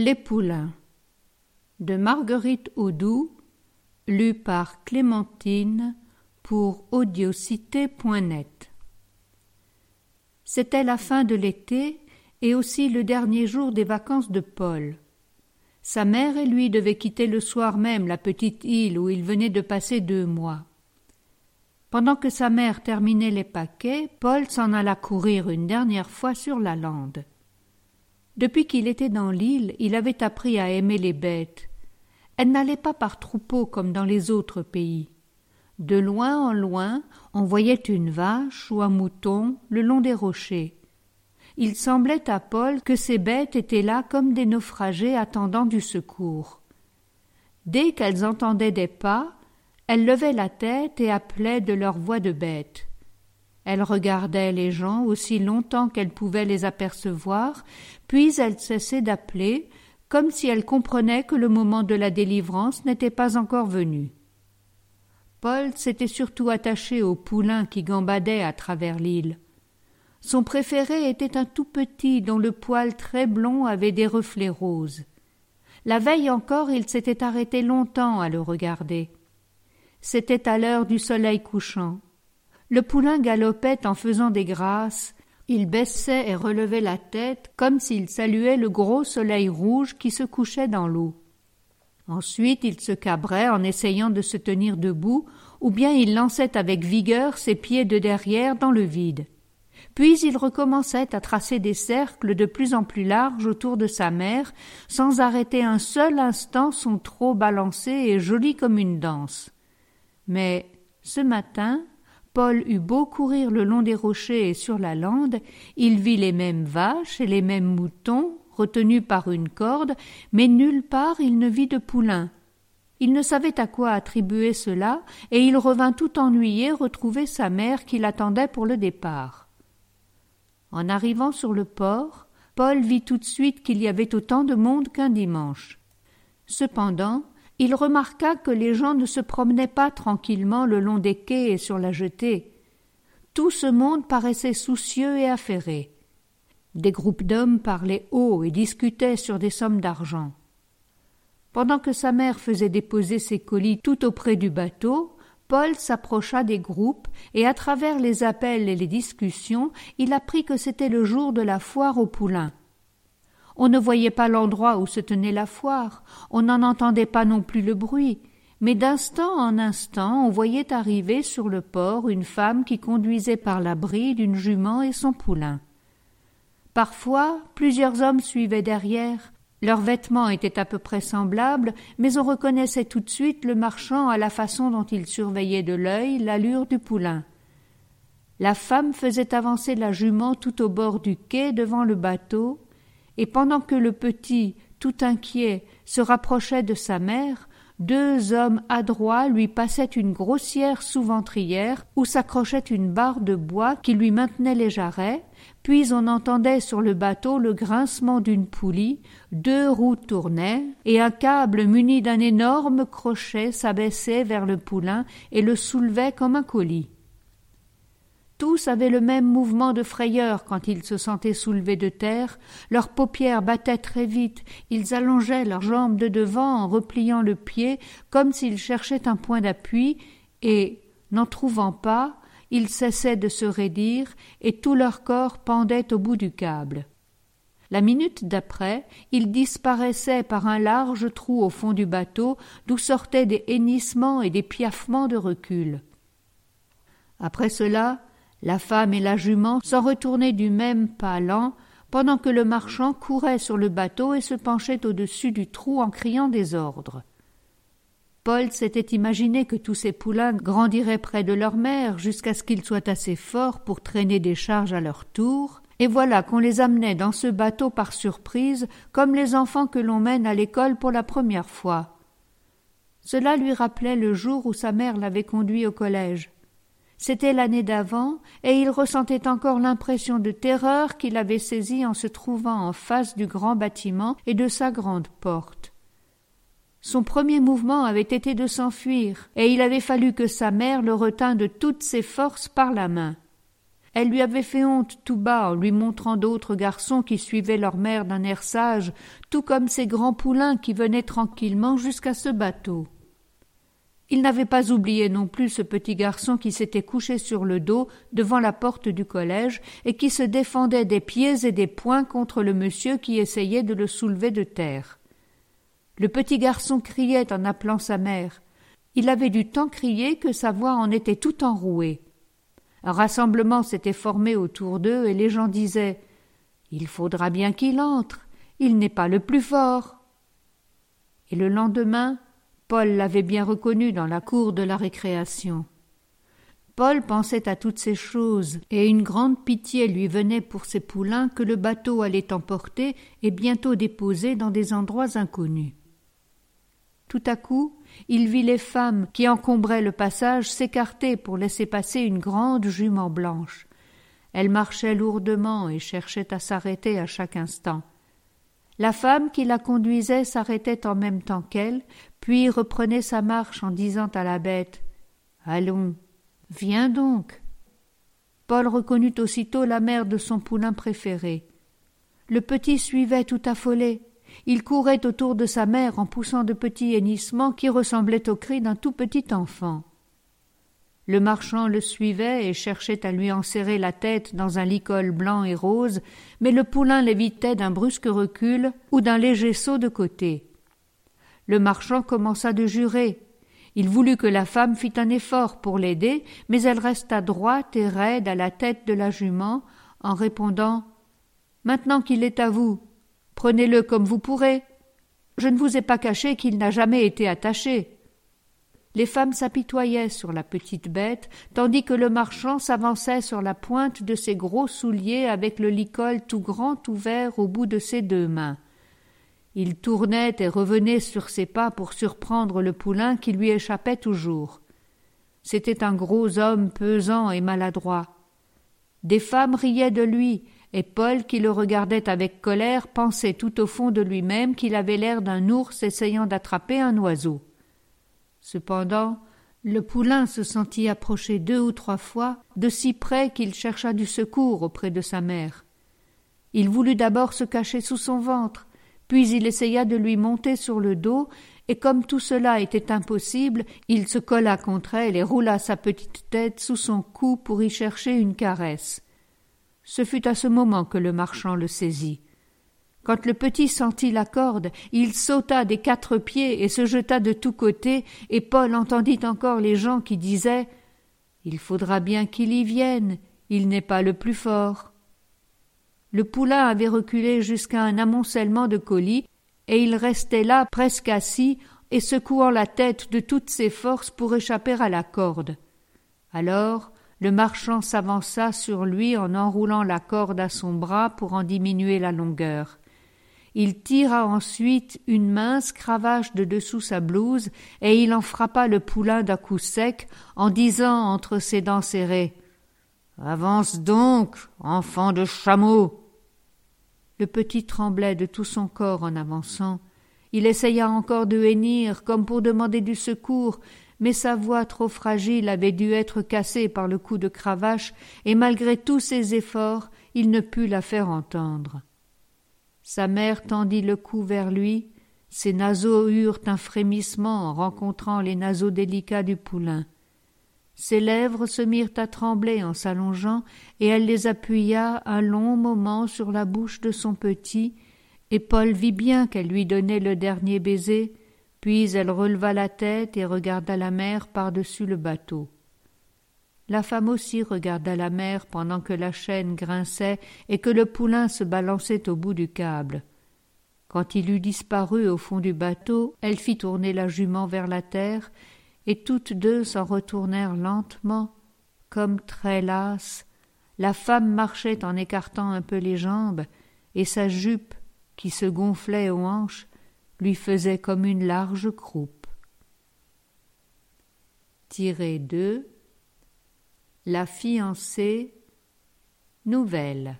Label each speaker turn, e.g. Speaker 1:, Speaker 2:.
Speaker 1: Les poulains de Marguerite Audoux, par Clémentine pour audiocité.net. C'était la fin de l'été et aussi le dernier jour des vacances de Paul. Sa mère et lui devaient quitter le soir même la petite île où il venait de passer deux mois. Pendant que sa mère terminait les paquets, Paul s'en alla courir une dernière fois sur la lande. Depuis qu'il était dans l'île, il avait appris à aimer les bêtes. Elles n'allaient pas par troupeaux comme dans les autres pays. De loin en loin, on voyait une vache ou un mouton le long des rochers. Il semblait à Paul que ces bêtes étaient là comme des naufragés attendant du secours. Dès qu'elles entendaient des pas, elles levaient la tête et appelaient de leur voix de bête. Elles regardaient les gens aussi longtemps qu'elles pouvaient les apercevoir, puis elles cessaient d'appeler, comme si elles comprenaient que le moment de la délivrance n'était pas encore venu. Paul s'était surtout attaché au poulain qui gambadait à travers l'île. Son préféré était un tout petit dont le poil très blond avait des reflets roses. La veille encore il s'était arrêté longtemps à le regarder. C'était à l'heure du soleil couchant. Le poulain galopait en faisant des grâces, il baissait et relevait la tête comme s'il saluait le gros soleil rouge qui se couchait dans l'eau. Ensuite il se cabrait en essayant de se tenir debout, ou bien il lançait avec vigueur ses pieds de derrière dans le vide. Puis il recommençait à tracer des cercles de plus en plus larges autour de sa mère, sans arrêter un seul instant son trot balancé et joli comme une danse. Mais ce matin, Paul eut beau courir le long des rochers et sur la lande, il vit les mêmes vaches et les mêmes moutons retenus par une corde, mais nulle part il ne vit de poulain. Il ne savait à quoi attribuer cela, et il revint tout ennuyé retrouver sa mère qui l'attendait pour le départ. En arrivant sur le port, Paul vit tout de suite qu'il y avait autant de monde qu'un dimanche. Cependant, il remarqua que les gens ne se promenaient pas tranquillement le long des quais et sur la jetée. Tout ce monde paraissait soucieux et affairé. Des groupes d'hommes parlaient haut et discutaient sur des sommes d'argent. Pendant que sa mère faisait déposer ses colis tout auprès du bateau, Paul s'approcha des groupes et à travers les appels et les discussions, il apprit que c'était le jour de la foire au poulain. On ne voyait pas l'endroit où se tenait la foire, on n'en entendait pas non plus le bruit, mais d'instant en instant on voyait arriver sur le port une femme qui conduisait par la bride une jument et son poulain. Parfois plusieurs hommes suivaient derrière, leurs vêtements étaient à peu près semblables, mais on reconnaissait tout de suite le marchand à la façon dont il surveillait de l'œil l'allure du poulain. La femme faisait avancer la jument tout au bord du quai devant le bateau, et pendant que le petit, tout inquiet, se rapprochait de sa mère, deux hommes adroits lui passaient une grossière sous-ventrière où s'accrochait une barre de bois qui lui maintenait les jarrets, puis on entendait sur le bateau le grincement d'une poulie, deux roues tournaient, et un câble muni d'un énorme crochet s'abaissait vers le poulain et le soulevait comme un colis. Tous avaient le même mouvement de frayeur quand ils se sentaient soulevés de terre, leurs paupières battaient très vite, ils allongeaient leurs jambes de devant en repliant le pied comme s'ils cherchaient un point d'appui, et, n'en trouvant pas, ils cessaient de se raidir, et tout leur corps pendait au bout du câble. La minute d'après, ils disparaissaient par un large trou au fond du bateau, d'où sortaient des hennissements et des piaffements de recul. Après cela, la femme et la jument s'en retournaient du même pas lent, pendant que le marchand courait sur le bateau et se penchait au-dessus du trou en criant des ordres. Paul s'était imaginé que tous ces poulains grandiraient près de leur mère jusqu'à ce qu'ils soient assez forts pour traîner des charges à leur tour, et voilà qu'on les amenait dans ce bateau par surprise, comme les enfants que l'on mène à l'école pour la première fois. Cela lui rappelait le jour où sa mère l'avait conduit au collège. C'était l'année d'avant, et il ressentait encore l'impression de terreur qu'il avait saisie en se trouvant en face du grand bâtiment et de sa grande porte. Son premier mouvement avait été de s'enfuir, et il avait fallu que sa mère le retint de toutes ses forces par la main. Elle lui avait fait honte tout bas en lui montrant d'autres garçons qui suivaient leur mère d'un air sage, tout comme ces grands poulains qui venaient tranquillement jusqu'à ce bateau. Il n'avait pas oublié non plus ce petit garçon qui s'était couché sur le dos devant la porte du collège et qui se défendait des pieds et des poings contre le monsieur qui essayait de le soulever de terre. Le petit garçon criait en appelant sa mère. Il avait du temps crier que sa voix en était tout enrouée. Un rassemblement s'était formé autour d'eux et les gens disaient Il faudra bien qu'il entre, il n'est pas le plus fort. Et le lendemain, Paul l'avait bien reconnu dans la cour de la récréation. Paul pensait à toutes ces choses, et une grande pitié lui venait pour ses poulains que le bateau allait emporter et bientôt déposer dans des endroits inconnus. Tout à coup, il vit les femmes qui encombraient le passage s'écarter pour laisser passer une grande jument blanche. Elle marchait lourdement et cherchait à s'arrêter à chaque instant. La femme qui la conduisait s'arrêtait en même temps qu'elle, puis reprenait sa marche en disant à la bête Allons, viens donc. Paul reconnut aussitôt la mère de son poulain préféré. Le petit suivait tout affolé. Il courait autour de sa mère en poussant de petits hennissements qui ressemblaient aux cris d'un tout petit enfant. Le marchand le suivait et cherchait à lui enserrer la tête dans un licol blanc et rose, mais le poulain l'évitait d'un brusque recul ou d'un léger saut de côté. Le marchand commença de jurer. Il voulut que la femme fît un effort pour l'aider, mais elle resta droite et raide à la tête de la jument, en répondant Maintenant qu'il est à vous, Prenez-le comme vous pourrez. Je ne vous ai pas caché qu'il n'a jamais été attaché. Les femmes s'apitoyaient sur la petite bête, tandis que le marchand s'avançait sur la pointe de ses gros souliers avec le licol tout grand ouvert au bout de ses deux mains. Il tournait et revenait sur ses pas pour surprendre le poulain qui lui échappait toujours. C'était un gros homme pesant et maladroit. Des femmes riaient de lui, et Paul, qui le regardait avec colère, pensait tout au fond de lui-même qu'il avait l'air d'un ours essayant d'attraper un oiseau. Cependant, le poulain se sentit approcher deux ou trois fois, de si près qu'il chercha du secours auprès de sa mère. Il voulut d'abord se cacher sous son ventre, puis il essaya de lui monter sur le dos, et comme tout cela était impossible, il se colla contre elle et roula sa petite tête sous son cou pour y chercher une caresse. Ce fut à ce moment que le marchand le saisit. Quand le petit sentit la corde, il sauta des quatre pieds et se jeta de tous côtés, et Paul entendit encore les gens qui disaient Il faudra bien qu'il y vienne, il n'est pas le plus fort. Le poulain avait reculé jusqu'à un amoncellement de colis, et il restait là presque assis et secouant la tête de toutes ses forces pour échapper à la corde. Alors le marchand s'avança sur lui en enroulant la corde à son bras pour en diminuer la longueur. Il tira ensuite une mince cravache de dessous sa blouse et il en frappa le poulain d'un coup sec en disant entre ses dents serrées Avance donc, enfant de chameau. Le petit tremblait de tout son corps en avançant. Il essaya encore de hennir comme pour demander du secours, mais sa voix trop fragile avait dû être cassée par le coup de cravache, et malgré tous ses efforts, il ne put la faire entendre. Sa mère tendit le cou vers lui, ses naseaux eurent un frémissement en rencontrant les naseaux délicats du poulain. Ses lèvres se mirent à trembler en s'allongeant, et elle les appuya un long moment sur la bouche de son petit, et Paul vit bien qu'elle lui donnait le dernier baiser, puis elle releva la tête et regarda la mer par-dessus le bateau. La femme aussi regarda la mer pendant que la chaîne grinçait et que le poulain se balançait au bout du câble. Quand il eut disparu au fond du bateau, elle fit tourner la jument vers la terre, et toutes deux s'en retournèrent lentement, comme très lasses. La femme marchait en écartant un peu les jambes, et sa jupe, qui se gonflait aux hanches, lui faisait comme une large croupe. Tiré 2 La fiancée nouvelle